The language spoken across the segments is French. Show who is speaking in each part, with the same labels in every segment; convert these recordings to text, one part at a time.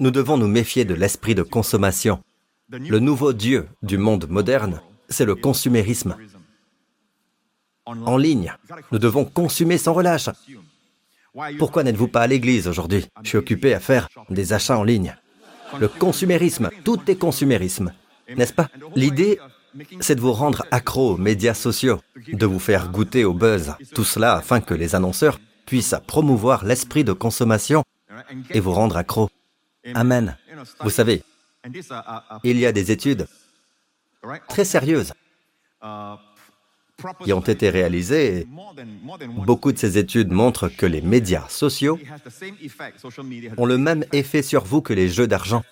Speaker 1: nous devons nous méfier de l'esprit de consommation. Le nouveau Dieu du monde moderne, c'est le consumérisme. En ligne, nous devons consommer sans relâche. Pourquoi n'êtes-vous pas à l'église aujourd'hui? Je suis occupé à faire des achats en ligne. Le consumérisme, tout est consumérisme, n'est-ce pas? L'idée, c'est de vous rendre accro aux médias sociaux, de vous faire goûter au buzz, tout cela afin que les annonceurs puissent promouvoir l'esprit de consommation et vous rendre accro. Amen. Vous savez, il y a des études très sérieuses qui ont été réalisées. Beaucoup de ces études montrent que les médias sociaux ont le même effet sur vous que les jeux d'argent.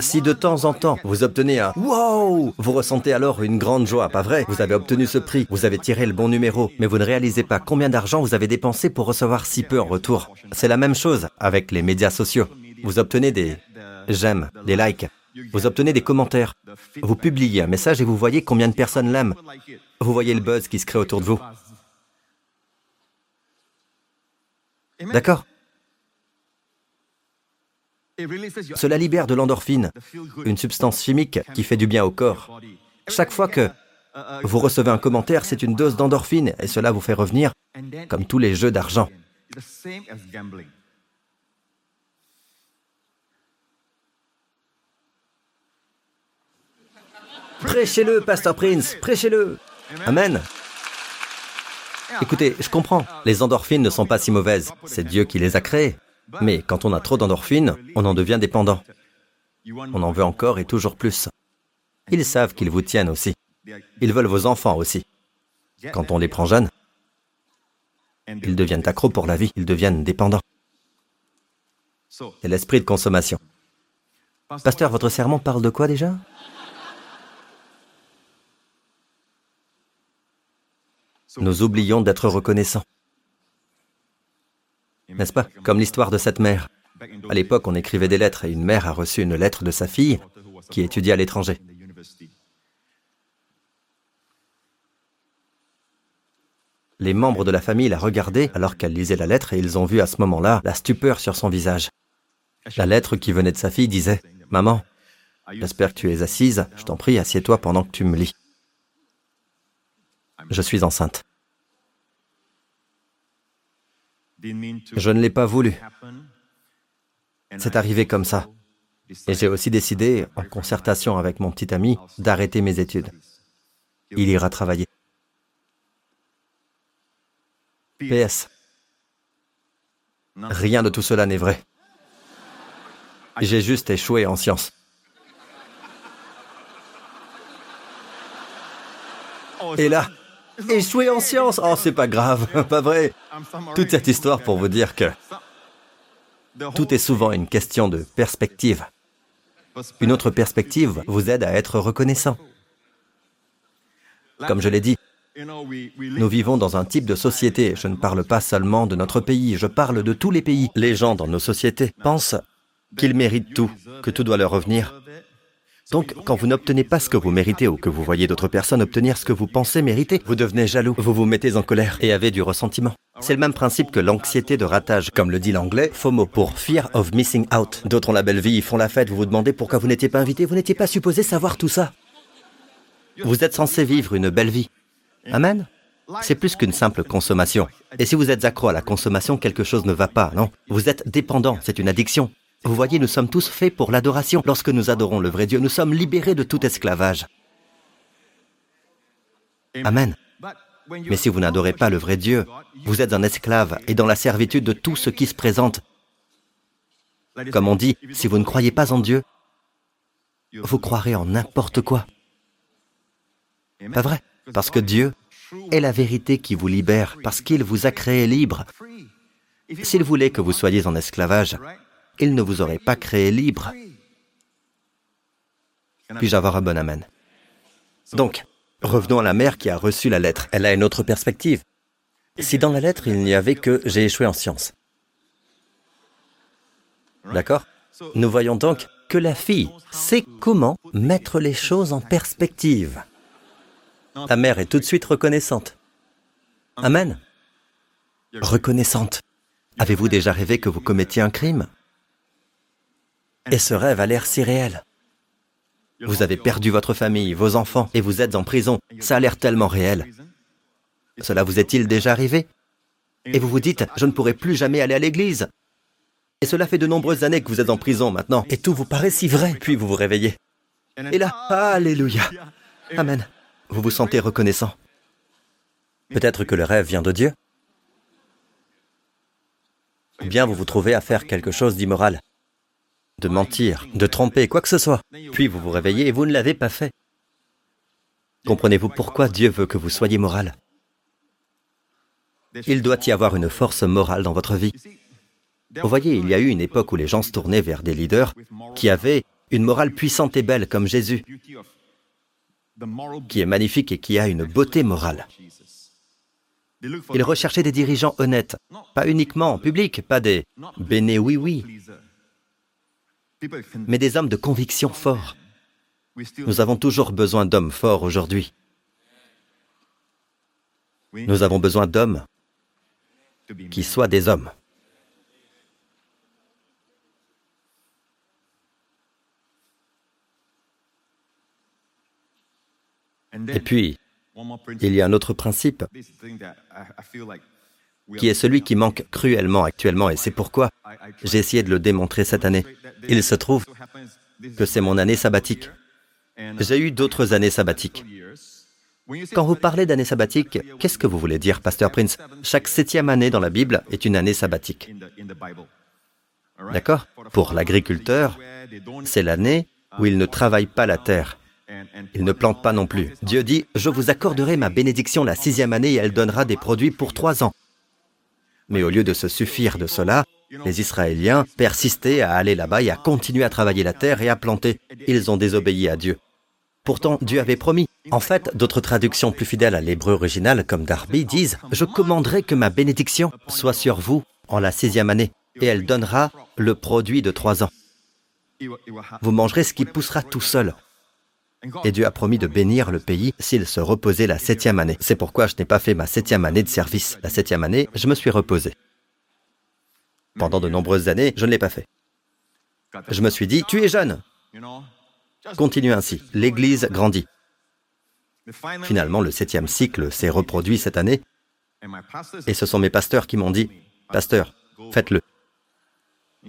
Speaker 1: Si de temps en temps vous obtenez un wow, vous ressentez alors une grande joie, pas vrai? Vous avez obtenu ce prix, vous avez tiré le bon numéro, mais vous ne réalisez pas combien d'argent vous avez dépensé pour recevoir si peu en retour. C'est la même chose avec les médias sociaux. Vous obtenez des j'aime, des likes, vous obtenez des commentaires, vous publiez un message et vous voyez combien de personnes l'aiment. Vous voyez le buzz qui se crée autour de vous. D'accord? Cela libère de l'endorphine, une substance chimique qui fait du bien au corps. Chaque fois que vous recevez un commentaire, c'est une dose d'endorphine et cela vous fait revenir comme tous les jeux d'argent. Prêchez-le, Pasteur Prince, prêchez-le. Amen. Écoutez, je comprends, les endorphines ne sont pas si mauvaises, c'est Dieu qui les a créées. Mais quand on a trop d'endorphines, on en devient dépendant. On en veut encore et toujours plus. Ils savent qu'ils vous tiennent aussi. Ils veulent vos enfants aussi. Quand on les prend jeunes, ils deviennent accros pour la vie, ils deviennent dépendants. C'est l'esprit de consommation. Pasteur, votre sermon parle de quoi déjà? Nous oublions d'être reconnaissants. N'est-ce pas Comme l'histoire de cette mère. À l'époque, on écrivait des lettres et une mère a reçu une lettre de sa fille qui étudiait à l'étranger. Les membres de la famille la regardaient alors qu'elle lisait la lettre et ils ont vu à ce moment-là la stupeur sur son visage. La lettre qui venait de sa fille disait ⁇ Maman, j'espère que tu es assise, je t'en prie, assieds-toi pendant que tu me lis. Je suis enceinte. Je ne l'ai pas voulu. C'est arrivé comme ça. Et j'ai aussi décidé, en concertation avec mon petit ami, d'arrêter mes études. Il ira travailler. PS. Rien de tout cela n'est vrai. J'ai juste échoué en sciences. Et là, échoué en sciences Oh, c'est pas grave, pas vrai. Toute cette histoire pour vous dire que tout est souvent une question de perspective. Une autre perspective vous aide à être reconnaissant. Comme je l'ai dit, nous vivons dans un type de société. Je ne parle pas seulement de notre pays, je parle de tous les pays. Les gens dans nos sociétés pensent qu'ils méritent tout, que tout doit leur revenir, donc, quand vous n'obtenez pas ce que vous méritez ou que vous voyez d'autres personnes obtenir ce que vous pensez mériter, vous devenez jaloux, vous vous mettez en colère et avez du ressentiment. C'est le même principe que l'anxiété de ratage, comme le dit l'anglais, FOMO, pour Fear of Missing Out. D'autres ont la belle vie, ils font la fête, vous vous demandez pourquoi vous n'étiez pas invité, vous n'étiez pas supposé savoir tout ça. Vous êtes censé vivre une belle vie. Amen? C'est plus qu'une simple consommation. Et si vous êtes accro à la consommation, quelque chose ne va pas, non? Vous êtes dépendant, c'est une addiction. Vous voyez, nous sommes tous faits pour l'adoration. Lorsque nous adorons le vrai Dieu, nous sommes libérés de tout esclavage. Amen. Mais si vous n'adorez pas le vrai Dieu, vous êtes un esclave et dans la servitude de tout ce qui se présente. Comme on dit, si vous ne croyez pas en Dieu, vous croirez en n'importe quoi. Pas vrai? Parce que Dieu est la vérité qui vous libère, parce qu'il vous a créé libre. S'il voulait que vous soyez en esclavage, il ne vous aurait pas créé libre. Puis-je avoir un bon amen? Donc, revenons à la mère qui a reçu la lettre. Elle a une autre perspective. Si dans la lettre, il n'y avait que j'ai échoué en sciences. D'accord? Nous voyons donc que la fille sait comment mettre les choses en perspective. La mère est tout de suite reconnaissante. Amen? Reconnaissante. Avez-vous déjà rêvé que vous commettiez un crime? Et ce rêve a l'air si réel. Vous avez perdu votre famille, vos enfants, et vous êtes en prison. Ça a l'air tellement réel. Cela vous est-il déjà arrivé? Et vous vous dites, je ne pourrai plus jamais aller à l'église. Et cela fait de nombreuses années que vous êtes en prison maintenant, et tout vous paraît si vrai, puis vous vous réveillez. Et là, Alléluia. Amen. Vous vous sentez reconnaissant. Peut-être que le rêve vient de Dieu. Ou bien vous vous trouvez à faire quelque chose d'immoral, de mentir, de tromper, quoi que ce soit. Puis vous vous réveillez et vous ne l'avez pas fait. Comprenez-vous pourquoi Dieu veut que vous soyez moral? Il doit y avoir une force morale dans votre vie. Vous voyez, il y a eu une époque où les gens se tournaient vers des leaders qui avaient une morale puissante et belle comme Jésus, qui est magnifique et qui a une beauté morale. Ils recherchaient des dirigeants honnêtes, pas uniquement en public, pas des béné oui oui, mais des hommes de conviction forts. Nous avons toujours besoin d'hommes forts aujourd'hui. Nous avons besoin d'hommes qui soient des hommes. Et puis, il y a un autre principe qui est celui qui manque cruellement actuellement, et c'est pourquoi j'ai essayé de le démontrer cette année. Il se trouve que c'est mon année sabbatique. J'ai eu d'autres années sabbatiques. Quand vous parlez d'année sabbatique, qu'est-ce que vous voulez dire, Pasteur Prince? Chaque septième année dans la Bible est une année sabbatique. D'accord? Pour l'agriculteur, c'est l'année où il ne travaille pas la terre. Il ne plante pas non plus. Dieu dit, je vous accorderai ma bénédiction la sixième année et elle donnera des produits pour trois ans. Mais au lieu de se suffire de cela, les Israéliens persistaient à aller là-bas et à continuer à travailler la terre et à planter. Ils ont désobéi à Dieu. Pourtant, Dieu avait promis. En fait, d'autres traductions plus fidèles à l'hébreu original, comme Darby, disent ⁇ Je commanderai que ma bénédiction soit sur vous en la sixième année, et elle donnera le produit de trois ans. Vous mangerez ce qui poussera tout seul. Et Dieu a promis de bénir le pays s'il se reposait la septième année. C'est pourquoi je n'ai pas fait ma septième année de service. La septième année, je me suis reposé. Pendant de nombreuses années, je ne l'ai pas fait. Je me suis dit, tu es jeune. Continue ainsi. L'Église grandit. Finalement, le septième cycle s'est reproduit cette année. Et ce sont mes pasteurs qui m'ont dit, Pasteur, faites-le.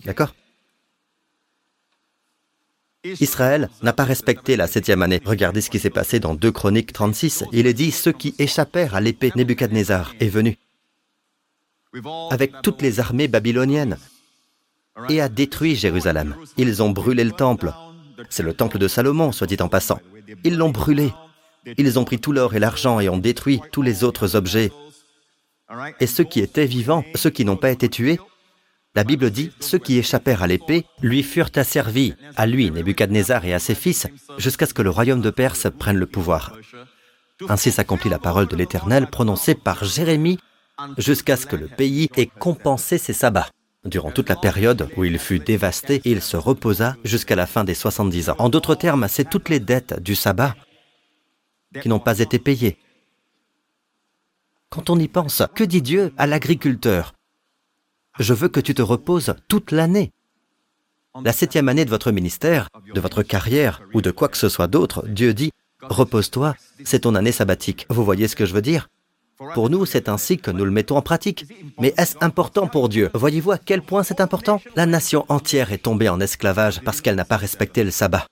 Speaker 1: D'accord? Israël n'a pas respecté la septième année. Regardez ce qui s'est passé dans 2 Chroniques 36. Il est dit, ceux qui échappèrent à l'épée, Nebuchadnezzar est venu avec toutes les armées babyloniennes et a détruit Jérusalem. Ils ont brûlé le temple. C'est le temple de Salomon, soit dit en passant. Ils l'ont brûlé. Ils ont pris tout l'or et l'argent et ont détruit tous les autres objets. Et ceux qui étaient vivants, ceux qui n'ont pas été tués, la Bible dit, ceux qui échappèrent à l'épée lui furent asservis, à lui, Nebuchadnezzar et à ses fils, jusqu'à ce que le royaume de Perse prenne le pouvoir. Ainsi s'accomplit la parole de l'Éternel prononcée par Jérémie, jusqu'à ce que le pays ait compensé ses sabbats. Durant toute la période où il fut dévasté, il se reposa jusqu'à la fin des 70 ans. En d'autres termes, c'est toutes les dettes du sabbat qui n'ont pas été payées. Quand on y pense, que dit Dieu à l'agriculteur? Je veux que tu te reposes toute l'année. La septième année de votre ministère, de votre carrière ou de quoi que ce soit d'autre, Dieu dit, repose-toi, c'est ton année sabbatique. Vous voyez ce que je veux dire? Pour nous, c'est ainsi que nous le mettons en pratique. Mais est-ce important pour Dieu? Voyez-vous à quel point c'est important? La nation entière est tombée en esclavage parce qu'elle n'a pas respecté le sabbat.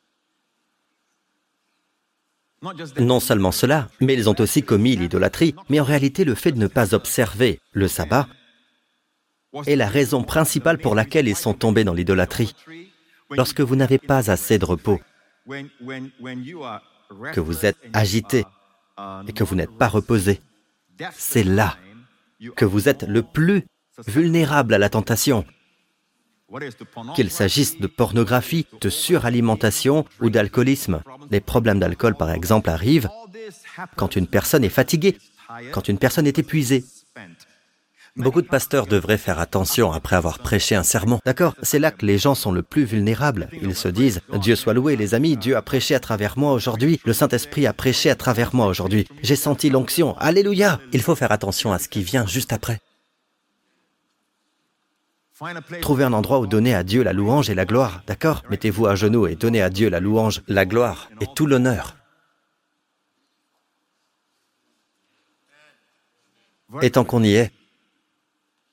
Speaker 1: Non seulement cela, mais ils ont aussi commis l'idolâtrie, mais en réalité le fait de ne pas observer le sabbat est la raison principale pour laquelle ils sont tombés dans l'idolâtrie. Lorsque vous n'avez pas assez de repos, que vous êtes agité et que vous n'êtes pas reposé, c'est là que vous êtes le plus vulnérable à la tentation. Qu'il s'agisse de pornographie, de suralimentation ou d'alcoolisme. Les problèmes d'alcool, par exemple, arrivent quand une personne est fatiguée, quand une personne est épuisée, Beaucoup de pasteurs devraient faire attention après avoir prêché un sermon. D'accord C'est là que les gens sont le plus vulnérables. Ils se disent, Dieu soit loué les amis, Dieu a prêché à travers moi aujourd'hui, le Saint-Esprit a prêché à travers moi aujourd'hui. J'ai senti l'onction. Alléluia Il faut faire attention à ce qui vient juste après. Trouvez un endroit où donner à Dieu la louange et la gloire, d'accord Mettez-vous à genoux et donnez à Dieu la louange, la gloire et tout l'honneur. Et tant qu'on y est,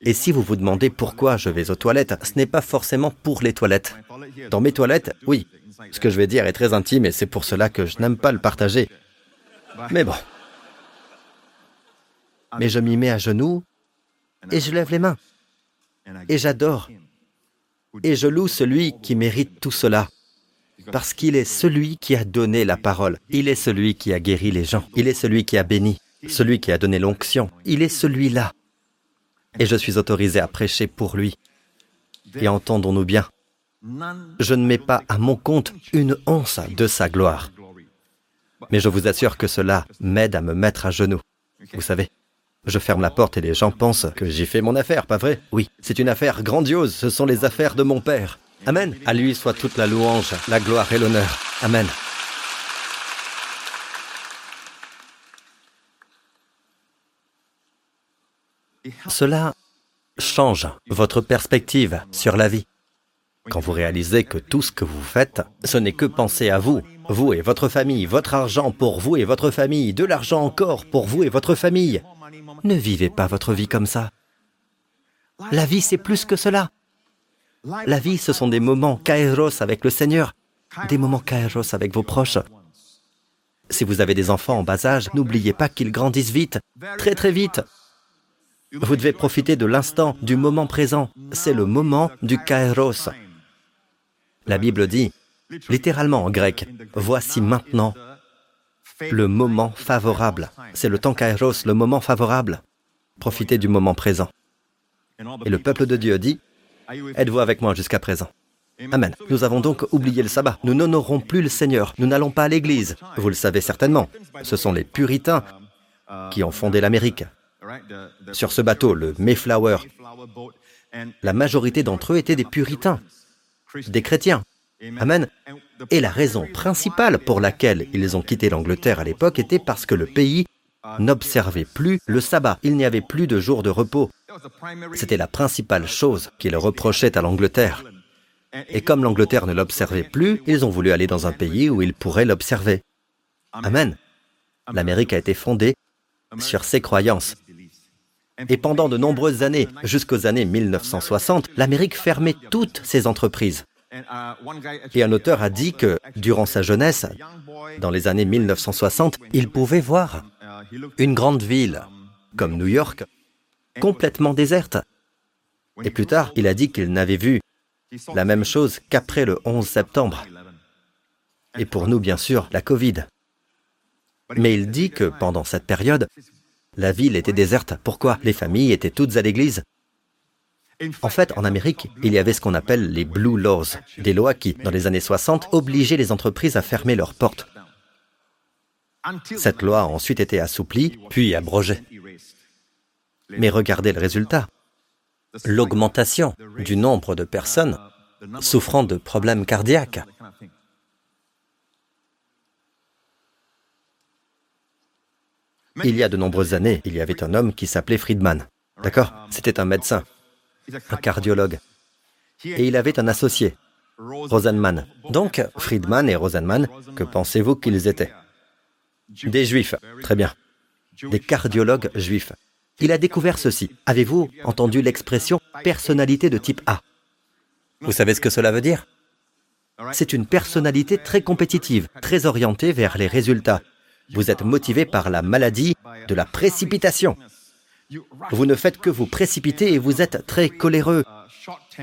Speaker 1: et si vous vous demandez pourquoi je vais aux toilettes, ce n'est pas forcément pour les toilettes. Dans mes toilettes, oui, ce que je vais dire est très intime et c'est pour cela que je n'aime pas le partager. Mais bon. Mais je m'y mets à genoux et je lève les mains. Et j'adore. Et je loue celui qui mérite tout cela. Parce qu'il est celui qui a donné la parole. Il est celui qui a guéri les gens. Il est celui qui a béni. Celui qui a donné l'onction. Il est celui-là. Et je suis autorisé à prêcher pour lui. Et entendons-nous bien. Je ne mets pas à mon compte une once de sa gloire. Mais je vous assure que cela m'aide à me mettre à genoux. Vous savez, je ferme la porte et les gens pensent que j'y fais mon affaire, pas vrai? Oui, c'est une affaire grandiose, ce sont les affaires de mon Père. Amen. À lui soit toute la louange, la gloire et l'honneur. Amen. Cela change votre perspective sur la vie. Quand vous réalisez que tout ce que vous faites, ce n'est que penser à vous, vous et votre famille, votre argent pour vous et votre famille, de l'argent encore pour vous et votre famille. Ne vivez pas votre vie comme ça. La vie, c'est plus que cela. La vie, ce sont des moments kairos avec le Seigneur, des moments kairos avec vos proches. Si vous avez des enfants en bas âge, n'oubliez pas qu'ils grandissent vite, très très vite. Vous devez profiter de l'instant, du moment présent. C'est le moment du kairos. La Bible dit, littéralement en grec, voici maintenant le moment favorable. C'est le temps kairos, le moment favorable. Profitez du moment présent. Et le peuple de Dieu dit, êtes-vous avec moi jusqu'à présent? Amen. Nous avons donc oublié le sabbat. Nous n'honorons plus le Seigneur. Nous n'allons pas à l'église. Vous le savez certainement. Ce sont les puritains qui ont fondé l'Amérique. Sur ce bateau, le Mayflower, la majorité d'entre eux étaient des puritains, des chrétiens. Amen. Et la raison principale pour laquelle ils ont quitté l'Angleterre à l'époque était parce que le pays n'observait plus le sabbat. Il n'y avait plus de jours de repos. C'était la principale chose qu'ils reprochaient à l'Angleterre. Et comme l'Angleterre ne l'observait plus, ils ont voulu aller dans un pays où ils pourraient l'observer. Amen. L'Amérique a été fondée sur ces croyances. Et pendant de nombreuses années, jusqu'aux années 1960, l'Amérique fermait toutes ses entreprises. Et un auteur a dit que, durant sa jeunesse, dans les années 1960, il pouvait voir une grande ville, comme New York, complètement déserte. Et plus tard, il a dit qu'il n'avait vu la même chose qu'après le 11 septembre. Et pour nous, bien sûr, la Covid. Mais il dit que pendant cette période, la ville était déserte. Pourquoi Les familles étaient toutes à l'église? En fait, en Amérique, il y avait ce qu'on appelle les Blue Laws, des lois qui, dans les années 60, obligeaient les entreprises à fermer leurs portes. Cette loi a ensuite été assouplie, puis abrogée. Mais regardez le résultat. L'augmentation du nombre de personnes souffrant de problèmes cardiaques. Il y a de nombreuses années, il y avait un homme qui s'appelait Friedman. D'accord C'était un médecin, un cardiologue. Et il avait un associé, Rosenman. Donc, Friedman et Rosenman, que pensez-vous qu'ils étaient Des juifs, très bien. Des cardiologues juifs. Il a découvert ceci. Avez-vous entendu l'expression personnalité de type A Vous savez ce que cela veut dire C'est une personnalité très compétitive, très orientée vers les résultats, vous êtes motivé par la maladie de la précipitation. Vous ne faites que vous précipiter et vous êtes très coléreux.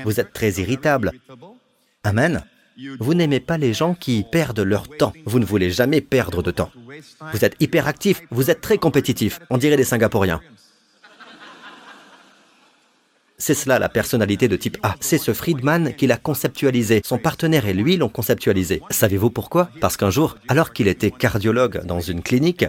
Speaker 1: Vous êtes très irritable. Amen. Vous n'aimez pas les gens qui perdent leur temps. Vous ne voulez jamais perdre de temps. Vous êtes hyperactif. Vous êtes très compétitif. On dirait des Singapouriens. C'est cela la personnalité de type A. C'est ce Friedman qui l'a conceptualisé. Son partenaire et lui l'ont conceptualisé. Savez-vous pourquoi? Parce qu'un jour, alors qu'il était cardiologue dans une clinique,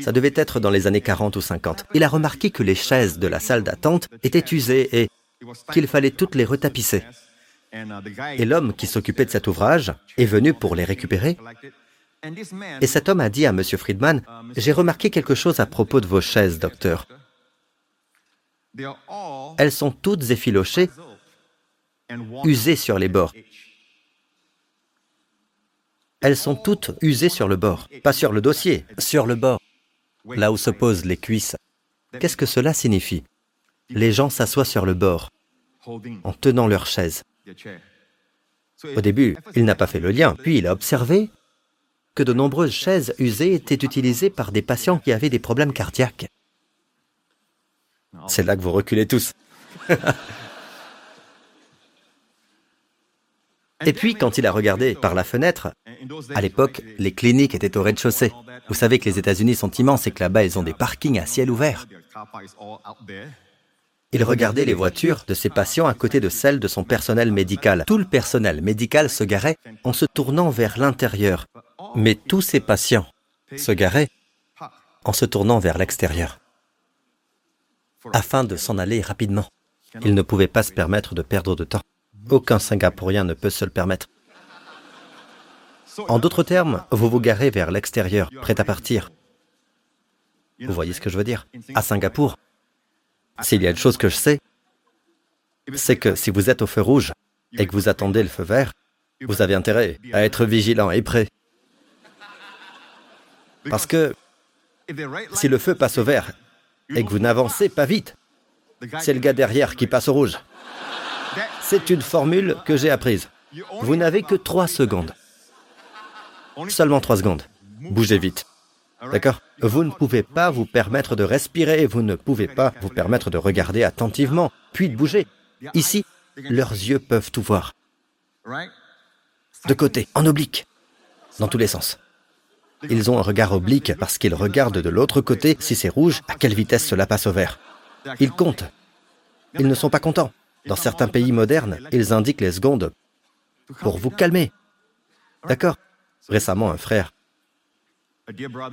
Speaker 1: ça devait être dans les années 40 ou 50, il a remarqué que les chaises de la salle d'attente étaient usées et qu'il fallait toutes les retapisser. Et l'homme qui s'occupait de cet ouvrage est venu pour les récupérer et cet homme a dit à M. Friedman, J'ai remarqué quelque chose à propos de vos chaises, docteur. elles sont toutes effilochées, usées sur les bords. Elles sont toutes usées sur le bord, pas sur le dossier, sur le bord, là où se posent les cuisses. Qu'est-ce que cela signifie? Les gens s'assoient sur le bord, en tenant leur chaise. Au début, il n'a pas fait le lien, puis il a observé que de nombreuses chaises usées étaient utilisées par des patients qui avaient des problèmes cardiaques. C'est là que vous reculez tous. Et puis, quand il a regardé par la fenêtre, à l'époque, les cliniques étaient au rez-de-chaussée. Vous savez que les États-Unis sont immenses et que là-bas, ils ont des parkings à ciel ouvert. Il regardait les voitures de ses patients à côté de celles de son personnel médical. Tout le personnel médical se garait en se tournant vers l'intérieur, mais tous ses patients se garaient en se tournant vers l'extérieur, afin de s'en aller rapidement. Il ne pouvait pas se permettre de perdre de temps. Aucun Singapourien ne peut se le permettre. En d'autres termes, vous vous garez vers l'extérieur, prêt à partir. Vous voyez ce que je veux dire? À Singapour, s'il y a une chose que je sais, c'est que si vous êtes au feu rouge et que vous attendez le feu vert, vous avez intérêt à être vigilant et prêt. Parce que si le feu passe au vert et que vous n'avancez pas vite, c'est le gars derrière qui passe au rouge. C'est une formule que j'ai apprise. Vous n'avez que trois secondes. Seulement trois secondes. Bougez vite. D'accord? Vous ne pouvez pas vous permettre de respirer, vous ne pouvez pas vous permettre de regarder attentivement, puis de bouger. Ici, leurs yeux peuvent tout voir. De côté, en oblique, dans tous les sens. Ils ont un regard oblique parce qu'ils regardent de l'autre côté si c'est rouge, à quelle vitesse cela passe au vert. Ils comptent. Ils ne sont pas contents. Dans certains pays modernes, ils indiquent les secondes pour vous calmer. D'accord Récemment, un frère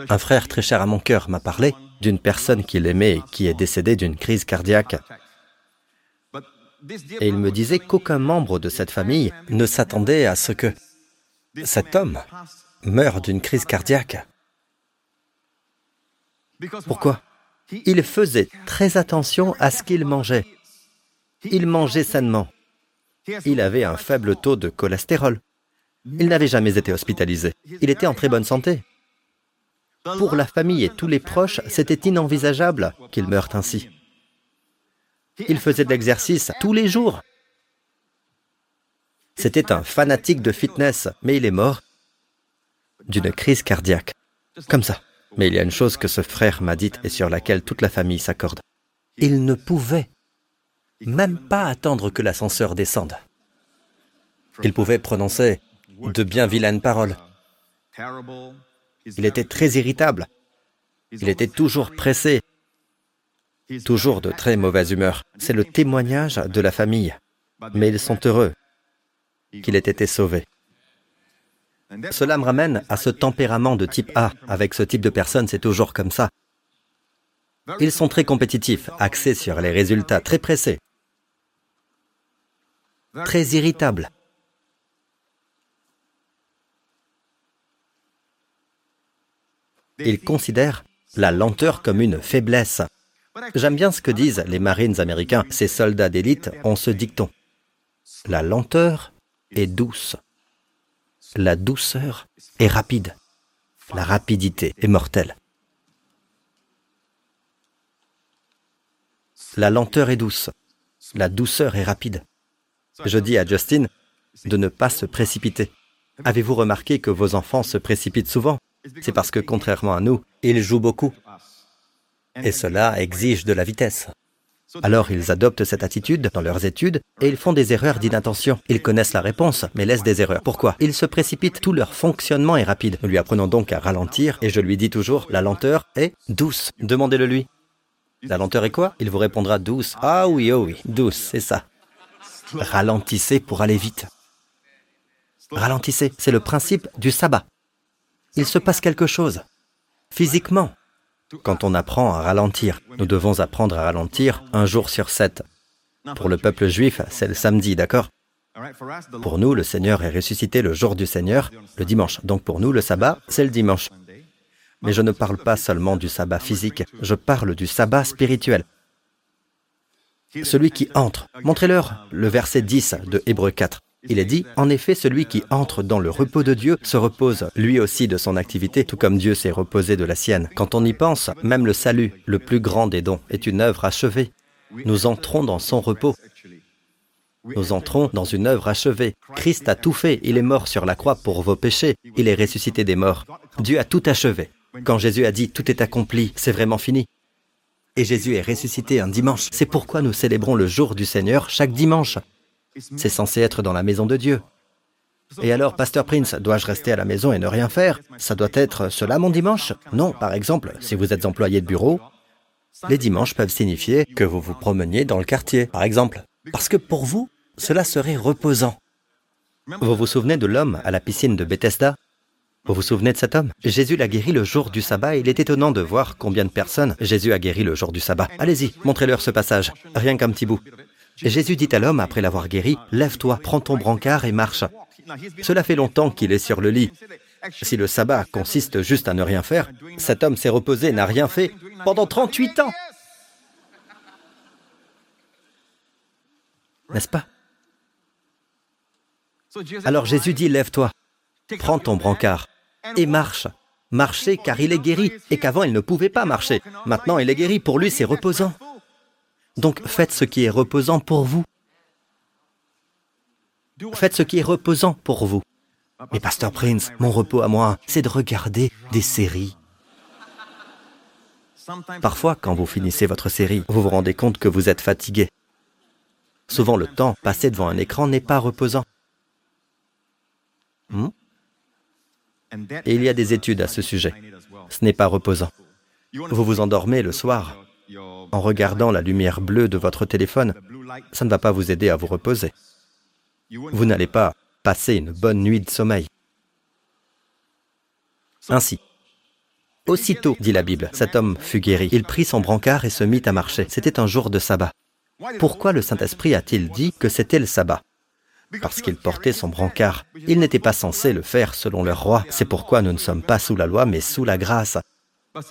Speaker 1: un frère très cher à mon cœur m'a parlé d'une personne qu'il aimait et qui est décédée d'une crise cardiaque. Et il me disait qu'aucun membre de cette famille ne s'attendait à ce que cet homme meure d'une crise cardiaque. Pourquoi? Il faisait très attention à ce qu'il mangeait. Il mangeait sainement. Il avait un faible taux de cholestérol. Il n'avait jamais été hospitalisé. Il était en très bonne santé. Pour la famille et tous les proches, c'était inenvisageable qu'il meure ainsi. Il faisait de l'exercice tous les jours. C'était un fanatique de fitness, mais il est mort d'une crise cardiaque. Comme ça. Mais il y a une chose que ce frère m'a dite et sur laquelle toute la famille s'accorde. Il ne pouvait même pas attendre que l'ascenseur descende. Il pouvait prononcer de bien vilaines paroles. Il était très irritable. Il était toujours pressé, toujours de très mauvaise humeur. C'est le témoignage de la famille. Mais ils sont heureux qu'il ait été sauvé. Cela me ramène à ce tempérament de type A. Avec ce type de personnes, c'est toujours comme ça. Ils sont très compétitifs, axés sur les résultats, très pressés, très irritables. Ils considèrent la lenteur comme une faiblesse. J'aime bien ce que disent les marines américains. Ces soldats d'élite ont ce dicton. La lenteur est douce. La douceur est rapide. La rapidité est mortelle. La lenteur est douce. La douceur est rapide. Je dis à Justin de ne pas se précipiter. Avez-vous remarqué que vos enfants se précipitent souvent? C'est parce que, contrairement à nous, ils jouent beaucoup. Et cela exige de la vitesse. Alors ils adoptent cette attitude dans leurs études et ils font des erreurs d'inattention. Ils connaissent la réponse, mais laissent des erreurs. Pourquoi? Ils se précipitent, tout leur fonctionnement est rapide. Nous lui apprenons donc à ralentir et je lui dis toujours, la lenteur est douce. Demandez-le lui. La lenteur est quoi? Il vous répondra douce. Ah oui, oh oui, douce, c'est ça. Ralentissez pour aller vite. Ralentissez, c'est le principe du sabbat il se passe quelque chose, physiquement. Quand on apprend à ralentir, nous devons apprendre à ralentir un jour sur sept. Pour le peuple juif, c'est le samedi, d'accord? Pour nous, le Seigneur est ressuscité le jour du Seigneur, le dimanche. Donc pour nous, le sabbat, c'est le dimanche. Mais je ne parle pas seulement du sabbat physique, je parle du sabbat spirituel. Celui qui entre. Montrez-leur le verset 10 de Hébreu 4. Il est dit, en effet, celui qui entre dans le repos de Dieu se repose lui aussi de son activité, tout comme Dieu s'est reposé de la sienne. Quand on y pense, même le salut, le plus grand des dons, est une œuvre achevée. Nous entrons dans son repos. Nous entrons dans une œuvre achevée. Christ a tout fait. Il est mort sur la croix pour vos péchés. Il est ressuscité des morts. Dieu a tout achevé. Quand Jésus a dit tout est accompli, c'est vraiment fini. Et Jésus est ressuscité un dimanche. C'est pourquoi nous célébrons le jour du Seigneur chaque dimanche. C'est censé être dans la maison de Dieu. Et alors, Pasteur Prince, dois-je rester à la maison et ne rien faire? Ça doit être cela mon dimanche? Non, par exemple, si vous êtes employé de bureau, les dimanches peuvent signifier que vous vous promeniez dans le quartier, par exemple. Parce que pour vous, cela serait reposant. Vous vous souvenez de l'homme à la piscine de Bethesda? Vous vous souvenez de cet homme? Jésus l'a guéri le jour du sabbat il est étonnant de voir combien de personnes Jésus a guéri le jour du sabbat. Allez-y, montrez-leur ce passage, rien qu'un petit bout. Jésus dit à l'homme, après l'avoir guéri, Lève-toi, prends ton brancard et marche. Cela fait longtemps qu'il est sur le lit. Si le sabbat consiste juste à ne rien faire, cet homme s'est reposé, n'a rien fait pendant 38 ans. N'est-ce pas? Alors Jésus dit, Lève-toi, prends ton brancard et marche. Marchez car il est guéri et qu'avant il ne pouvait pas marcher. Maintenant il est guéri, pour lui c'est reposant. Donc faites ce qui est reposant pour vous. Faites ce qui est reposant pour vous. Mais Pasteur Prince, mon repos à moi, c'est de regarder des séries. Parfois, quand vous finissez votre série, vous vous rendez compte que vous êtes fatigué. Souvent, le temps passé devant un écran n'est pas reposant. Hmm? Et il y a des études à ce sujet. Ce n'est pas reposant. Vous vous endormez le soir en regardant la lumière bleue de votre téléphone, ça ne va pas vous aider à vous reposer. Vous n'allez pas passer une bonne nuit de sommeil. Ainsi, aussitôt, dit la Bible, cet homme fut guéri. Il prit son brancard et se mit à marcher. C'était un jour de sabbat. Pourquoi le Saint-Esprit a-t-il dit que c'était le sabbat? Parce qu'il portait son brancard. Il n'était pas censé le faire selon leur roi. C'est pourquoi nous ne sommes pas sous la loi, mais sous la grâce.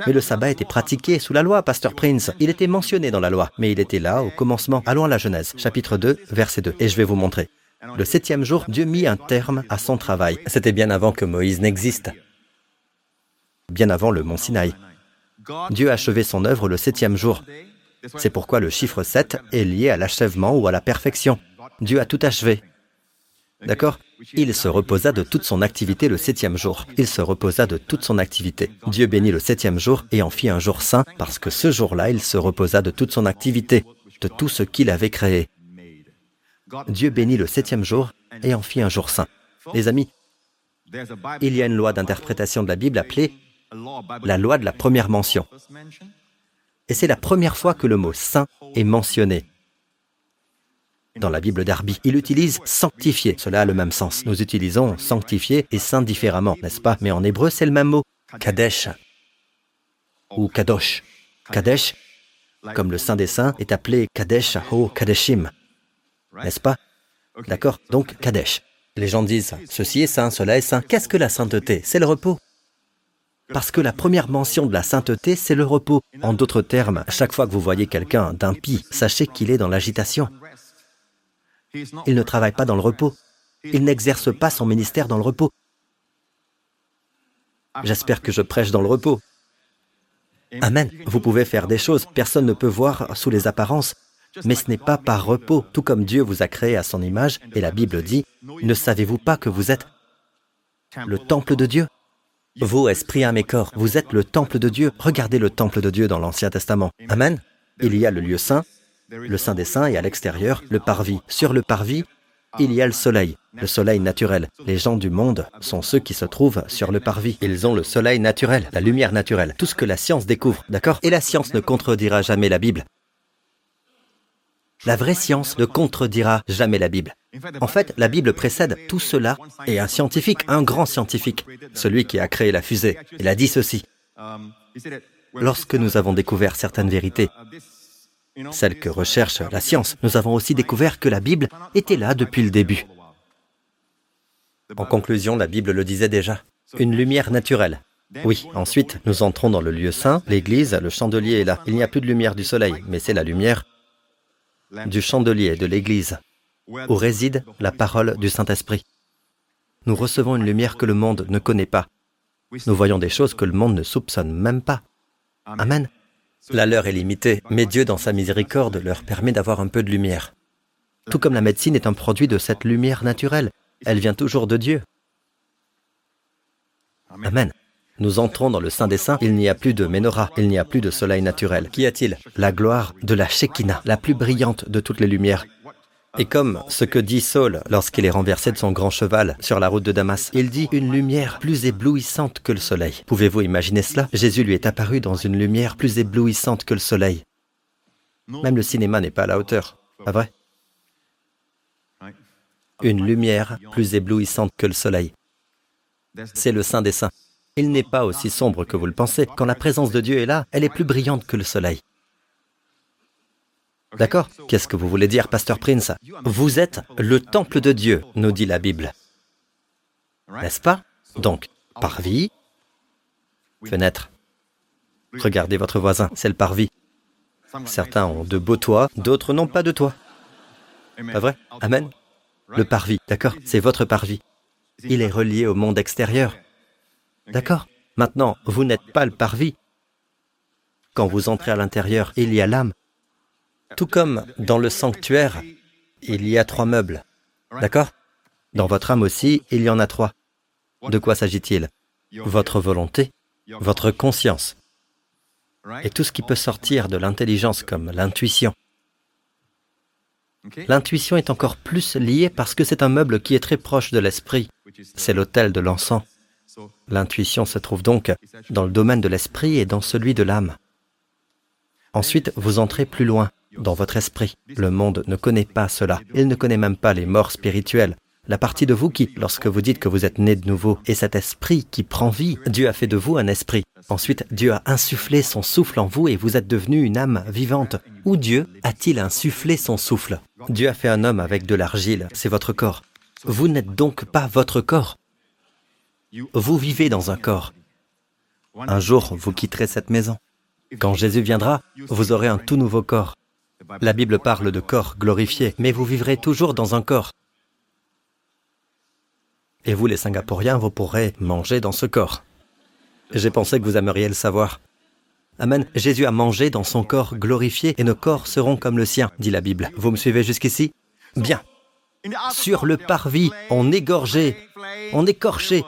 Speaker 1: Mais le sabbat était pratiqué sous la loi, Pasteur Prince. Il était mentionné dans la loi, mais il était là au commencement. Allons à la Genèse, chapitre 2, verset 2, et je vais vous montrer. Le septième jour, Dieu mit un terme à son travail. C'était bien avant que Moïse n'existe, bien avant le mont Sinaï. Dieu a achevé son œuvre le septième jour. C'est pourquoi le chiffre 7 est lié à l'achèvement ou à la perfection. Dieu a tout achevé. D'accord? Il se reposa de toute son activité le septième jour. Il se reposa de toute son activité. Dieu bénit le septième jour et en fit un jour saint parce que ce jour-là, il se reposa de toute son activité, de tout ce qu'il avait créé. Dieu bénit le septième jour et en fit un jour saint. Les amis, il y a une loi d'interprétation de la Bible appelée la loi de la première mention. Et c'est la première fois que le mot saint est mentionné dans la Bible d'Arby. Il utilise sanctifier. Cela a le même sens. Nous utilisons sanctifier et saint différemment, n'est-ce pas? Mais en hébreu, c'est le même mot. Kadesh ou Kadosh. Kadesh, comme le saint des saints, est appelé Kadesh ou Kadeshim. N'est-ce pas? D'accord? Donc Kadesh. Les gens disent, ceci est saint, cela est saint. Qu'est-ce que la sainteté? C'est le repos. Parce que la première mention de la sainteté, c'est le repos. En d'autres termes, chaque fois que vous voyez quelqu'un d'impie, sachez qu'il est dans l'agitation. Il ne travaille pas dans le repos. Il n'exerce pas son ministère dans le repos. J'espère que je prêche dans le repos. Amen. Vous pouvez faire des choses, personne ne peut voir sous les apparences, mais ce n'est pas par repos, tout comme Dieu vous a créé à son image, et la Bible dit, ne savez-vous pas que vous êtes le temple de Dieu? Vous, esprit, âme et corps, vous êtes le temple de Dieu. Regardez le temple de Dieu dans l'Ancien Testament. Amen. Il y a le lieu saint, le Saint des Saints, et à l'extérieur, le parvis. Sur le parvis, il y a le soleil, le soleil naturel. Les gens du monde sont ceux qui se trouvent sur le parvis. Ils ont le soleil naturel, la lumière naturelle, tout ce que la science découvre, d'accord? Et la science ne contredira jamais la Bible. La vraie science ne contredira jamais la Bible. En fait, la Bible précède tout cela et un scientifique, un grand scientifique, celui qui a créé la fusée, il a dit ceci. Lorsque nous avons découvert certaines vérités, celle que recherche la science. Nous avons aussi découvert que la Bible était là depuis le début. En conclusion, la Bible le disait déjà. Une lumière naturelle. Oui, ensuite, nous entrons dans le lieu saint, l'église, le chandelier est là. Il n'y a plus de lumière du soleil, mais c'est la lumière du chandelier de l'Église, où réside la parole du Saint-Esprit. Nous recevons une lumière que le monde ne connaît pas. Nous voyons des choses que le monde ne soupçonne même pas. Amen. La leur est limitée, mais Dieu, dans sa miséricorde, leur permet d'avoir un peu de lumière. Tout comme la médecine est un produit de cette lumière naturelle, elle vient toujours de Dieu. Amen. Nous entrons dans le Saint des Saints, il n'y a plus de menorah, il n'y a plus de soleil naturel. Qu'y a-t-il? La gloire de la Shekinah, la plus brillante de toutes les lumières. Et comme ce que dit Saul lorsqu'il est renversé de son grand cheval sur la route de Damas, il dit une lumière plus éblouissante que le soleil. Pouvez-vous imaginer cela? Jésus lui est apparu dans une lumière plus éblouissante que le soleil. Même le cinéma n'est pas à la hauteur, pas vrai? Une lumière plus éblouissante que le soleil. C'est le Saint des Saints. Il n'est pas aussi sombre que vous le pensez. Quand la présence de Dieu est là, elle est plus brillante que le soleil. D'accord Qu'est-ce que vous voulez dire, Pasteur Prince? Vous êtes le temple de Dieu, nous dit la Bible. N'est-ce pas? Donc, parvis, fenêtre. Regardez votre voisin, c'est le parvis. Certains ont de beaux toits, d'autres n'ont pas de toit. Pas vrai? Amen Le parvis, d'accord C'est votre parvis. Il est relié au monde extérieur. D'accord Maintenant, vous n'êtes pas le parvis. Quand vous entrez à l'intérieur, il y a l'âme. Tout comme dans le sanctuaire, il y a trois meubles. D'accord Dans votre âme aussi, il y en a trois. De quoi s'agit-il Votre volonté, votre conscience, et tout ce qui peut sortir de l'intelligence comme l'intuition. L'intuition est encore plus liée parce que c'est un meuble qui est très proche de l'esprit. C'est l'autel de l'encens. L'intuition se trouve donc dans le domaine de l'esprit et dans celui de l'âme. Ensuite, vous entrez plus loin, dans votre esprit. Le monde ne connaît pas cela. Il ne connaît même pas les morts spirituelles. La partie de vous qui, lorsque vous dites que vous êtes né de nouveau, et cet esprit qui prend vie, Dieu a fait de vous un esprit. Ensuite, Dieu a insufflé son souffle en vous et vous êtes devenu une âme vivante. Où Dieu a-t-il insufflé son souffle? Dieu a fait un homme avec de l'argile, c'est votre corps. Vous n'êtes donc pas votre corps. Vous vivez dans un corps. Un jour, vous quitterez cette maison. Quand Jésus viendra, vous aurez un tout nouveau corps. La Bible parle de corps glorifié, mais vous vivrez toujours dans un corps. Et vous, les Singapouriens, vous pourrez manger dans ce corps. J'ai pensé que vous aimeriez le savoir. Amen. Jésus a mangé dans son corps glorifié et nos corps seront comme le sien, dit la Bible. Vous me suivez jusqu'ici? Bien. Sur le parvis, on égorgeait, on écorchait.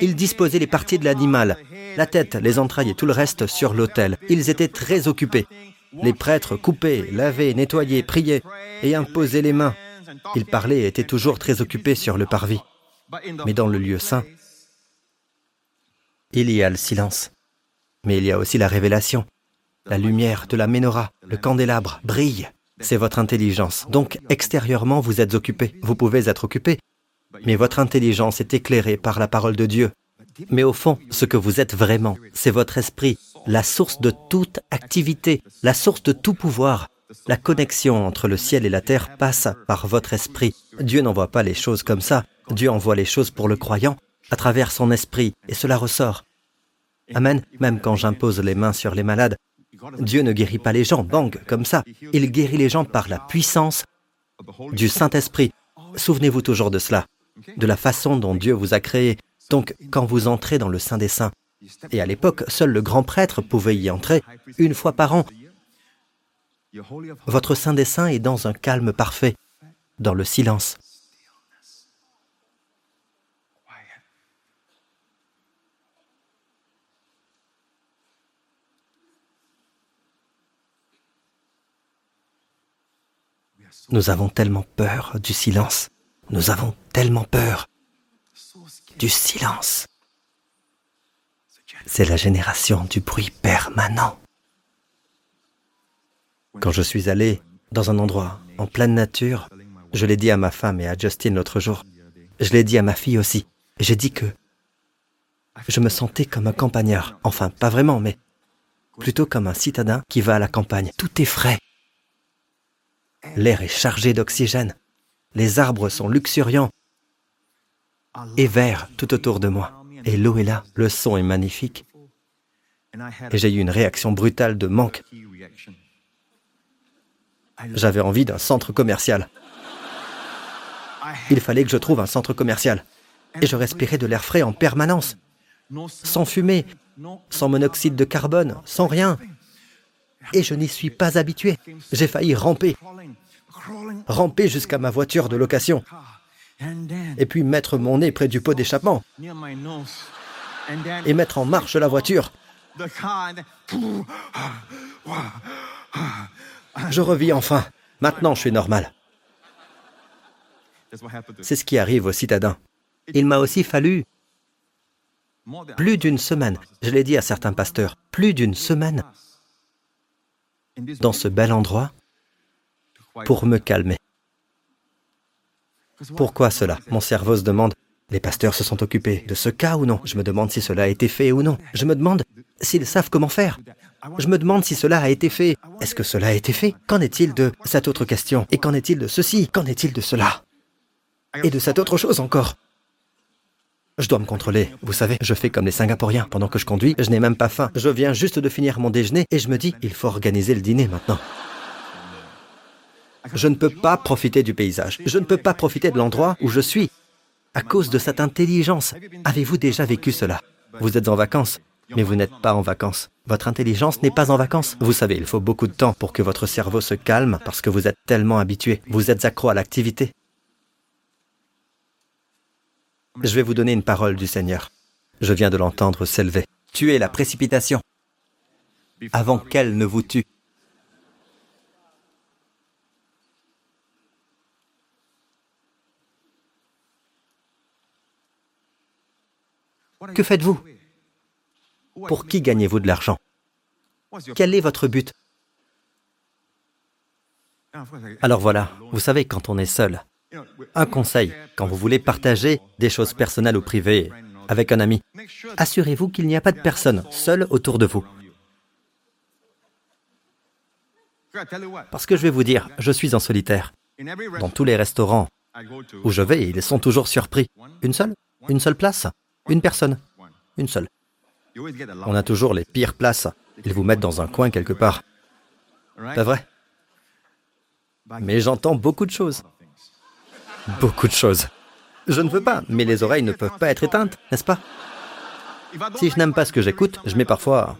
Speaker 1: Ils disposaient les parties de l'animal, la tête, les entrailles et tout le reste sur l'autel. Ils étaient très occupés. Les prêtres coupaient, lavaient, nettoyaient, priaient et imposaient les mains. Ils parlaient et étaient toujours très occupés sur le parvis. Mais dans le lieu saint, il y a le silence. Mais il y a aussi la révélation. La lumière de la menorah, le candélabre, brille. C'est votre intelligence. Donc, extérieurement, vous êtes occupé. Vous pouvez être occupé. Mais votre intelligence est éclairée par la parole de Dieu. Mais au fond, ce que vous êtes vraiment, c'est votre esprit, la source de toute activité, la source de tout pouvoir. La connexion entre le ciel et la terre passe par votre esprit. Dieu n'envoie pas les choses comme ça. Dieu envoie les choses pour le croyant à travers son esprit, et cela ressort. Amen. Même quand j'impose les mains sur les malades, Dieu ne guérit pas les gens, bang, comme ça. Il guérit les gens par la puissance du Saint-Esprit. Souvenez-vous toujours de cela, de la façon dont Dieu vous a créé. Donc, quand vous entrez dans le Saint des Saints, et à l'époque, seul le grand prêtre pouvait y entrer une fois par an. Votre Saint des Saints est dans un calme parfait, dans le silence. Nous avons tellement peur du silence. Nous avons tellement peur du silence. C'est la génération du bruit permanent. Quand je suis allé dans un endroit en pleine nature, je l'ai dit à ma femme et à Justin l'autre jour, je l'ai dit à ma fille aussi, j'ai dit que je me sentais comme un campagnard, enfin pas vraiment, mais plutôt comme un citadin qui va à la campagne. Tout est frais. L'air est chargé d'oxygène. Les arbres sont luxuriants et verts tout autour de moi. Et l'eau est là, le son est magnifique. Et j'ai eu une réaction brutale de manque. J'avais envie d'un centre commercial. Il fallait que je trouve un centre commercial. Et je respirais de l'air frais en permanence, sans fumée, sans monoxyde de carbone, sans rien. Et je n'y suis pas habitué. J'ai failli ramper, ramper jusqu'à ma voiture de location, et puis mettre mon nez près du pot d'échappement, et mettre en marche la voiture. Je revis enfin. Maintenant, je suis normal. C'est ce qui arrive aux citadins. Il m'a aussi fallu plus d'une semaine, je l'ai dit à certains pasteurs, plus d'une semaine dans ce bel endroit pour me calmer. Pourquoi cela? Mon cerveau se demande, les pasteurs se sont occupés de ce cas ou non? Je me demande si cela a été fait ou non. Je me demande s'ils savent comment faire. Je me demande si cela a été fait. Est-ce que cela a été fait? Qu'en est-il de cette autre question? Et qu'en est-il de ceci? Qu'en est-il de cela? Et de cette autre chose encore? Je dois me contrôler. Vous savez, je fais comme les Singapouriens. Pendant que je conduis, je n'ai même pas faim. Je viens juste de finir mon déjeuner et je me dis, il faut organiser le dîner maintenant. Je ne peux pas profiter du paysage. Je ne peux pas profiter de l'endroit où je suis à cause de cette intelligence. Avez-vous déjà vécu cela? Vous êtes en vacances, mais vous n'êtes pas en vacances. Votre intelligence n'est pas en vacances. Vous savez, il faut beaucoup de temps pour que votre cerveau se calme parce que vous êtes tellement habitué. Vous êtes accro à l'activité. Je vais vous donner une parole du Seigneur. Je viens de l'entendre s'élever. Tuez la précipitation avant qu'elle ne vous tue. Que faites-vous? Pour qui gagnez-vous de l'argent? Quel est votre but? Alors voilà, vous savez, quand on est seul, un conseil, quand vous voulez partager des choses personnelles ou privées avec un ami, assurez-vous qu'il n'y a pas de personne seule autour de vous. Parce que je vais vous dire, je suis en solitaire. Dans tous les restaurants où je vais, ils sont toujours surpris. Une seule? Une seule place? Une personne Une seule. On a toujours les pires places. Ils vous mettent dans un coin quelque part. C'est vrai? Mais j'entends beaucoup de choses. Beaucoup de choses. Je ne veux pas, mais les oreilles ne peuvent pas être éteintes, n'est-ce pas? Si je n'aime pas ce que j'écoute, je mets parfois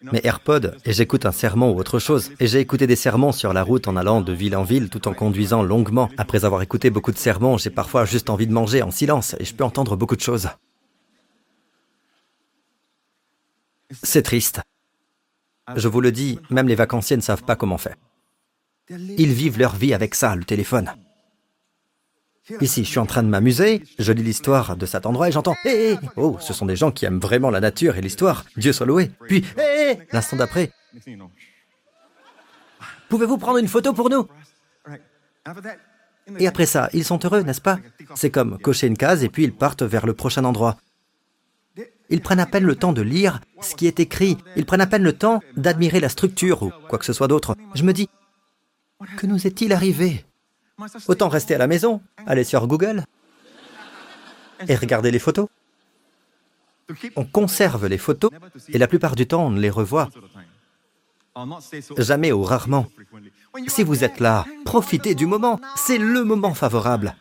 Speaker 1: mes AirPods et j'écoute un sermon ou autre chose. Et j'ai écouté des sermons sur la route en allant de ville en ville tout en conduisant longuement. Après avoir écouté beaucoup de sermons, j'ai parfois juste envie de manger en silence et je peux entendre beaucoup de choses. C'est triste. Je vous le dis, même les vacanciers ne savent pas comment faire. Ils vivent leur vie avec ça, le téléphone. Ici, je suis en train de m'amuser, je lis l'histoire de cet endroit et j'entends Hé, Oh, ce sont des gens qui aiment vraiment la nature et l'histoire. Dieu soit loué. Puis Hé, l'instant d'après. Pouvez-vous prendre une photo pour nous? Et après ça, ils sont heureux, n'est-ce pas? C'est comme cocher une case et puis ils partent vers le prochain endroit. Ils prennent à peine le temps de lire ce qui est écrit. Ils prennent à peine le temps d'admirer la structure ou quoi que ce soit d'autre. Je me dis, que nous est-il arrivé? Autant rester à la maison, aller sur Google et regarder les photos. On conserve les photos et la plupart du temps on ne les revoit. Jamais ou rarement. Si vous êtes là, profitez du moment. C'est le moment favorable.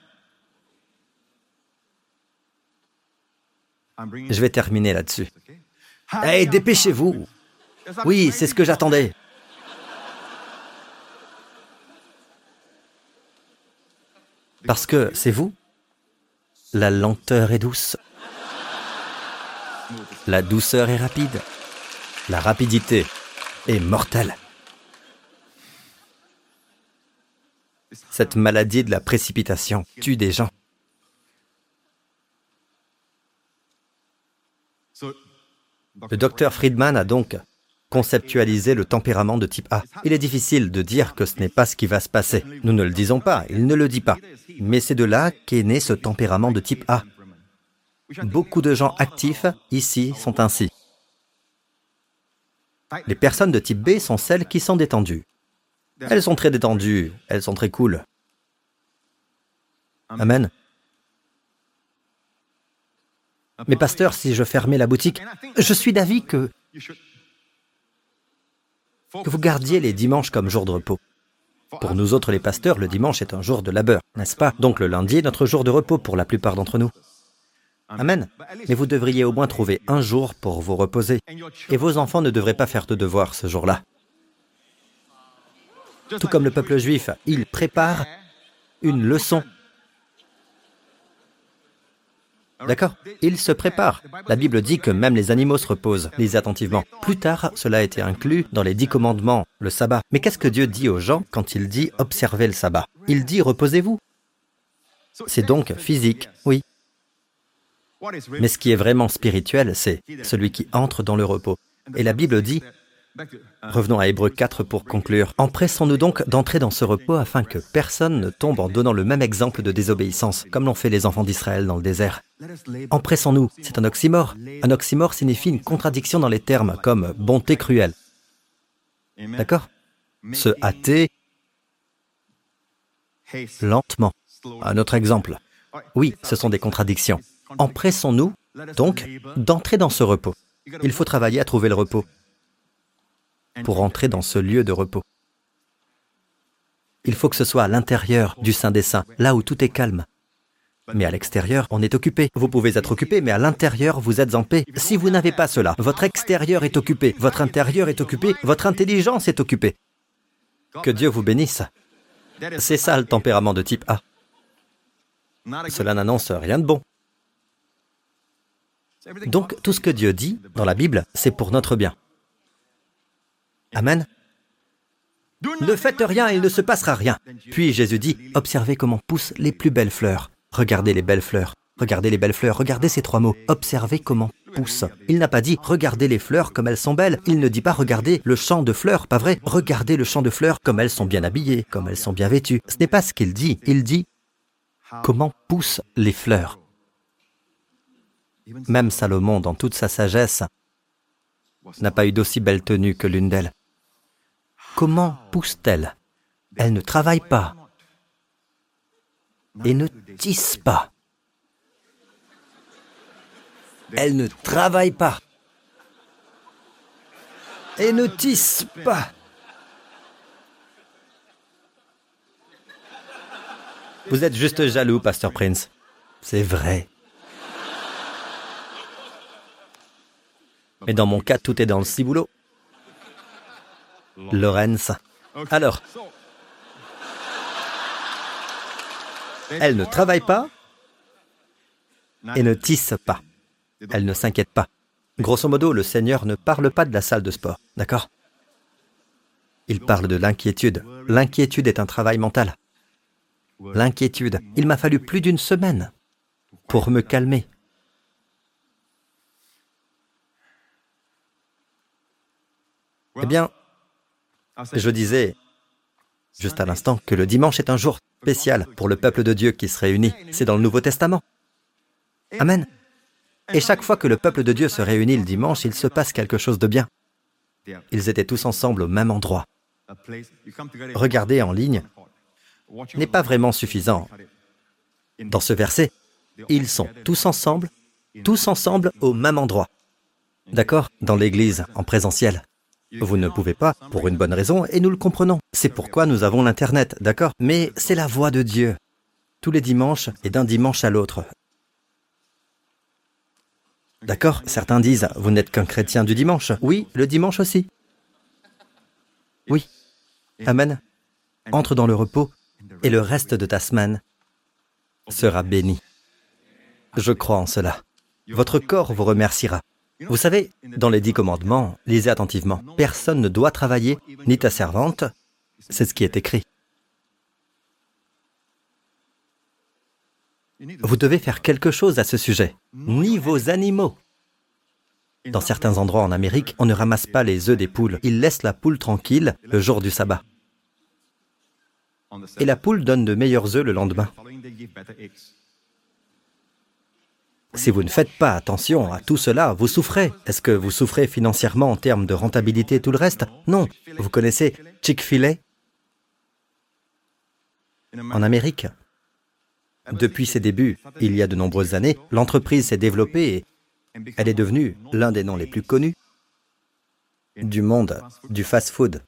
Speaker 1: Je vais terminer là-dessus. Hé, dépêchez-vous. Oui, c'est ce que j'attendais. Parce que, c'est vous, la lenteur est douce. La douceur est rapide. La rapidité est mortelle. Cette maladie de la précipitation tue des gens. Le docteur Friedman a donc conceptualiser le tempérament de type A. Il est difficile de dire que ce n'est pas ce qui va se passer. Nous ne le disons pas, il ne le dit pas. Mais c'est de là qu'est né ce tempérament de type A. Beaucoup de gens actifs ici sont ainsi. Les personnes de type B sont celles qui sont détendues. Elles sont très détendues, elles sont très cool. Amen. Mais pasteur, si je fermais la boutique, je suis d'avis que que vous gardiez les dimanches comme jour de repos. Pour nous autres les pasteurs, le dimanche est un jour de labeur, n'est-ce pas? Donc le lundi est notre jour de repos pour la plupart d'entre nous. Amen. Mais vous devriez au moins trouver un jour pour vous reposer. Et vos enfants ne devraient pas faire de devoirs ce jour-là. Tout comme le peuple juif, il prépare une leçon. D'accord Il se prépare. La Bible dit que même les animaux se reposent. Lisez attentivement. Plus tard, cela a été inclus dans les dix commandements, le sabbat. Mais qu'est-ce que Dieu dit aux gens quand il dit observez le sabbat Il dit reposez-vous. C'est donc physique, oui. Mais ce qui est vraiment spirituel, c'est celui qui entre dans le repos. Et la Bible dit, revenons à Hébreu 4 pour conclure, empressons-nous donc d'entrer dans ce repos afin que personne ne tombe en donnant le même exemple de désobéissance, comme l'ont fait les enfants d'Israël dans le désert. Empressons-nous, c'est un oxymore. Un oxymore signifie une contradiction dans les termes, comme bonté cruelle. D'accord? Se hâter lentement. Un autre exemple. Oui, ce sont des contradictions. Empressons-nous donc d'entrer dans ce repos. Il faut travailler à trouver le repos pour entrer dans ce lieu de repos. Il faut que ce soit à l'intérieur du Saint des Saints, là où tout est calme. Mais à l'extérieur, on est occupé. Vous pouvez être occupé, mais à l'intérieur, vous êtes en paix. Si vous n'avez pas cela, votre extérieur est occupé, votre intérieur est occupé, votre intelligence est occupée. Que Dieu vous bénisse. C'est ça le tempérament de type A. Cela n'annonce rien de bon. Donc tout ce que Dieu dit dans la Bible, c'est pour notre bien. Amen. Ne faites rien, il ne se passera rien. Puis Jésus dit, observez comment poussent les plus belles fleurs. Regardez les belles fleurs. Regardez les belles fleurs. Regardez ces trois mots. Observez comment poussent. Il n'a pas dit regardez les fleurs comme elles sont belles. Il ne dit pas regardez le champ de fleurs, pas vrai Regardez le champ de fleurs comme elles sont bien habillées, comme elles sont bien vêtues. Ce n'est pas ce qu'il dit. Il dit comment poussent les fleurs. Même Salomon, dans toute sa sagesse, n'a pas eu d'aussi belle tenue que l'une d'elles. Comment pousse-t-elle? Elle ne travaille pas et ne tisse pas. Elle ne travaille pas et ne tisse pas. Vous êtes juste jaloux, Pasteur Prince. C'est vrai. Mais dans mon cas, tout est dans le ciboulot. Lorenz. Alors, elle ne travaille pas et ne tisse pas. Elle ne s'inquiète pas. Grosso modo, le Seigneur ne parle pas de la salle de sport, d'accord? Il parle de l'inquiétude. L'inquiétude est un travail mental. L'inquiétude. Il m'a fallu plus d'une semaine pour me calmer. Eh bien, je disais juste à l'instant que le dimanche est un jour spécial pour le peuple de Dieu qui se réunit. C'est dans le Nouveau Testament. Amen. Et chaque fois que le peuple de Dieu se réunit le dimanche, il se passe quelque chose de bien. Ils étaient tous ensemble au même endroit. Regarder en ligne n'est pas vraiment suffisant. Dans ce verset, ils sont tous ensemble, tous ensemble au même endroit. D'accord? Dans l'église, en présentiel. Vous ne pouvez pas, pour une bonne raison, et nous le comprenons. C'est pourquoi nous avons l'Internet, d'accord? Mais c'est la voix de Dieu. Tous les dimanches et d'un dimanche à l'autre. D'accord? Certains disent, vous n'êtes qu'un chrétien du dimanche. Oui, le dimanche aussi. Oui. Amen. Entre dans le repos et le reste de ta semaine sera béni. Je crois en cela. Votre corps vous remerciera. Vous savez, dans les dix commandements, lisez attentivement, personne ne doit travailler, ni ta servante, c'est ce qui est écrit. Vous devez faire quelque chose à ce sujet, ni vos animaux. Dans certains endroits en Amérique, on ne ramasse pas les œufs des poules, ils laissent la poule tranquille le jour du sabbat. Et la poule donne de meilleurs œufs le lendemain. Si vous ne faites pas attention à tout cela, vous souffrez. Est-ce que vous souffrez financièrement en termes de rentabilité et tout le reste? Non. Vous connaissez Chick-fil-A En Amérique. Depuis ses débuts, il y a de nombreuses années, l'entreprise s'est développée et elle est devenue l'un des noms les plus connus du monde du fast-food.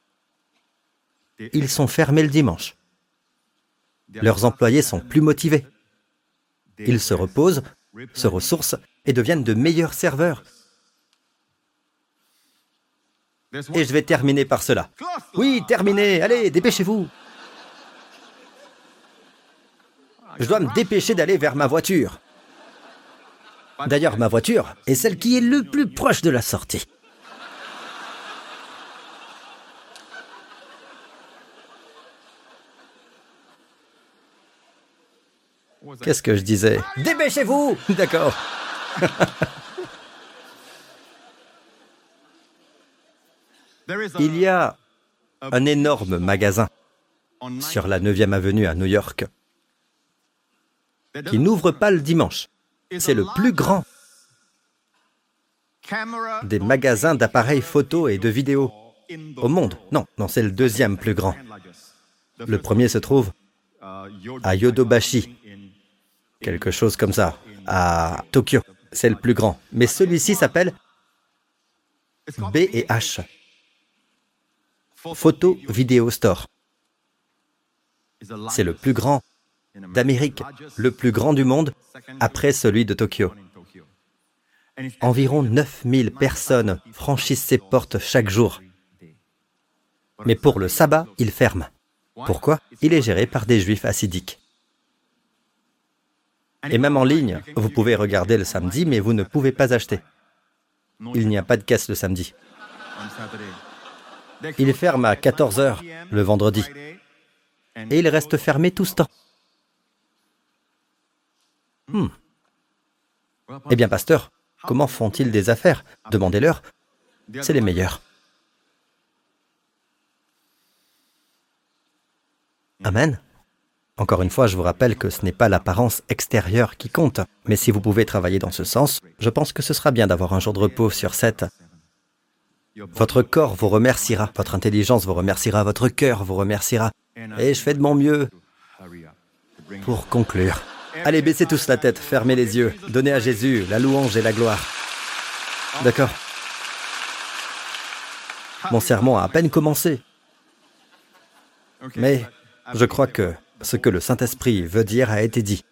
Speaker 1: ils sont fermés le dimanche. Leurs employés sont plus motivés. Ils se reposent, se ressourcent et deviennent de meilleurs serveurs. Et je vais terminer par cela. Oui, terminez, allez, dépêchez-vous. Je dois me dépêcher d'aller vers ma voiture. D'ailleurs, ma voiture est celle qui est le plus proche de la sortie. Qu'est-ce que je disais Dépêchez-vous D'accord. Il y a un énorme magasin sur la 9e avenue à New York qui n'ouvre pas le dimanche. C'est le plus grand des magasins d'appareils photo et de vidéo au monde. Non, non, c'est le deuxième plus grand. Le premier se trouve à Yodobashi, quelque chose comme ça, à Tokyo. C'est le plus grand. Mais celui-ci s'appelle B H. Photo Video Store. C'est le plus grand d'Amérique, le plus grand du monde, après celui de Tokyo. Environ 9000 personnes franchissent ses portes chaque jour. Mais pour le sabbat, il ferme. Pourquoi? Il est géré par des juifs assidiques. Et même en ligne, vous pouvez regarder le samedi, mais vous ne pouvez pas acheter. Il n'y a pas de caisse le samedi. Il ferme à 14 heures le vendredi. Et il reste fermé tout ce temps. Hmm. Eh bien, pasteur, comment font-ils des affaires? Demandez-leur. C'est les meilleurs. Amen. Encore une fois, je vous rappelle que ce n'est pas l'apparence extérieure qui compte, mais si vous pouvez travailler dans ce sens, je pense que ce sera bien d'avoir un jour de repos sur sept. Votre corps vous remerciera, votre intelligence vous remerciera, votre cœur vous remerciera. Et je fais de mon mieux pour conclure. Allez, baissez tous la tête, fermez les yeux, donnez à Jésus la louange et la gloire. D'accord Mon sermon a à peine commencé. Mais je crois que ce que le Saint-Esprit veut dire a été dit.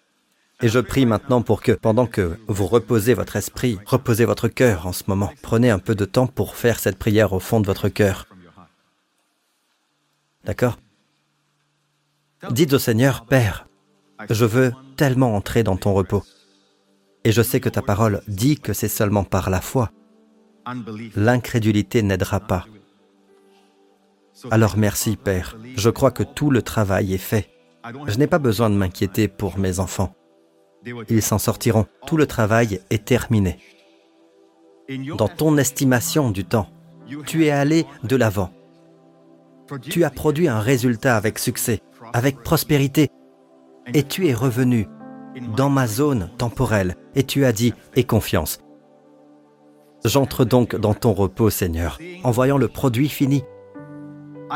Speaker 1: Et je prie maintenant pour que, pendant que vous reposez votre esprit, reposez votre cœur en ce moment, prenez un peu de temps pour faire cette prière au fond de votre cœur. D'accord? Dites au Seigneur, Père, je veux tellement entrer dans ton repos. Et je sais que ta parole dit que c'est seulement par la foi. L'incrédulité n'aidera pas. Alors merci, Père. Je crois que tout le travail est fait. Je n'ai pas besoin de m'inquiéter pour mes enfants. Ils s'en sortiront. Tout le travail est terminé. Dans ton estimation du temps, tu es allé de l'avant. Tu as produit un résultat avec succès, avec prospérité, et tu es revenu dans ma zone temporelle, et tu as dit, et confiance. J'entre donc dans ton repos, Seigneur, en voyant le produit fini.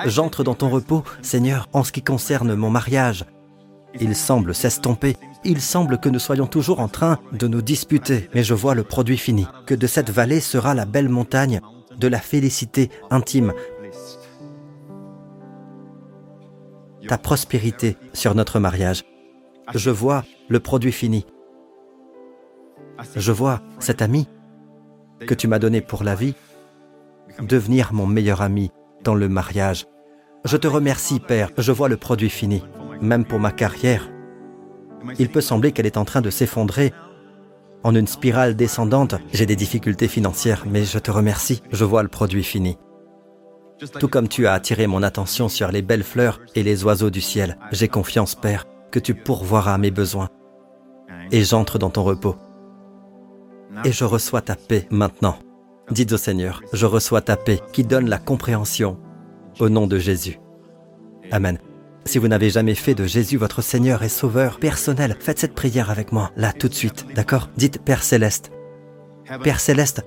Speaker 1: J'entre dans ton repos, Seigneur, en ce qui concerne mon mariage. Il semble s'estomper. Il semble que nous soyons toujours en train de nous disputer, mais je vois le produit fini, que de cette vallée sera la belle montagne de la félicité intime, ta prospérité sur notre mariage. Je vois le produit fini. Je vois cet ami que tu m'as donné pour la vie devenir mon meilleur ami dans le mariage. Je te remercie, Père, je vois le produit fini, même pour ma carrière. Il peut sembler qu'elle est en train de s'effondrer en une spirale descendante. J'ai des difficultés financières, mais je te remercie, je vois le produit fini. Tout comme tu as attiré mon attention sur les belles fleurs et les oiseaux du ciel, j'ai confiance, Père, que tu pourvoiras mes besoins. Et j'entre dans ton repos. Et je reçois ta paix maintenant. Dites au Seigneur, je reçois ta paix qui donne la compréhension au nom de Jésus. Amen. Si vous n'avez jamais fait de Jésus votre Seigneur et Sauveur personnel, faites cette prière avec moi, là tout de suite, d'accord? Dites Père céleste. Père céleste,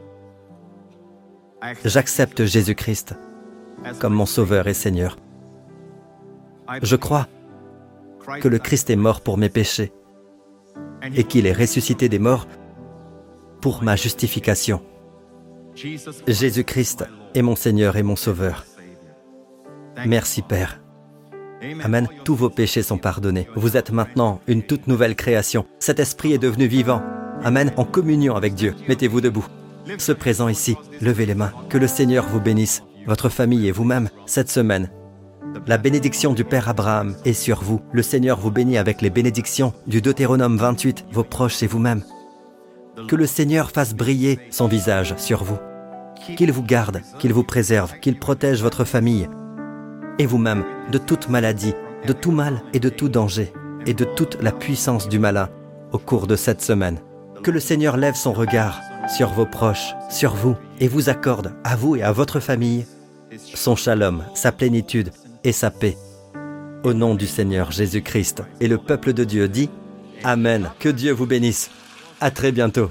Speaker 1: j'accepte Jésus-Christ comme mon Sauveur et Seigneur. Je crois que le Christ est mort pour mes péchés et qu'il est ressuscité des morts pour ma justification. Jésus-Christ est mon Seigneur et mon Sauveur. Merci Père. Amen. Tous vos péchés sont pardonnés. Vous êtes maintenant une toute nouvelle création. Cet esprit est devenu vivant. Amen. En communion avec Dieu. Mettez-vous debout. Ce présent ici, levez les mains. Que le Seigneur vous bénisse, votre famille et vous-même, cette semaine. La bénédiction du Père Abraham est sur vous. Le Seigneur vous bénit avec les bénédictions du Deutéronome 28, vos proches et vous-même. Que le Seigneur fasse briller son visage sur vous. Qu'il vous garde, qu'il vous préserve, qu'il protège votre famille et vous-même de toute maladie, de tout mal et de tout danger, et de toute la puissance du malin au cours de cette semaine. Que le Seigneur lève son regard sur vos proches, sur vous, et vous accorde, à vous et à votre famille, son shalom, sa plénitude et sa paix. Au nom du Seigneur Jésus-Christ. Et le peuple de Dieu dit Amen. Que Dieu vous bénisse. À très bientôt.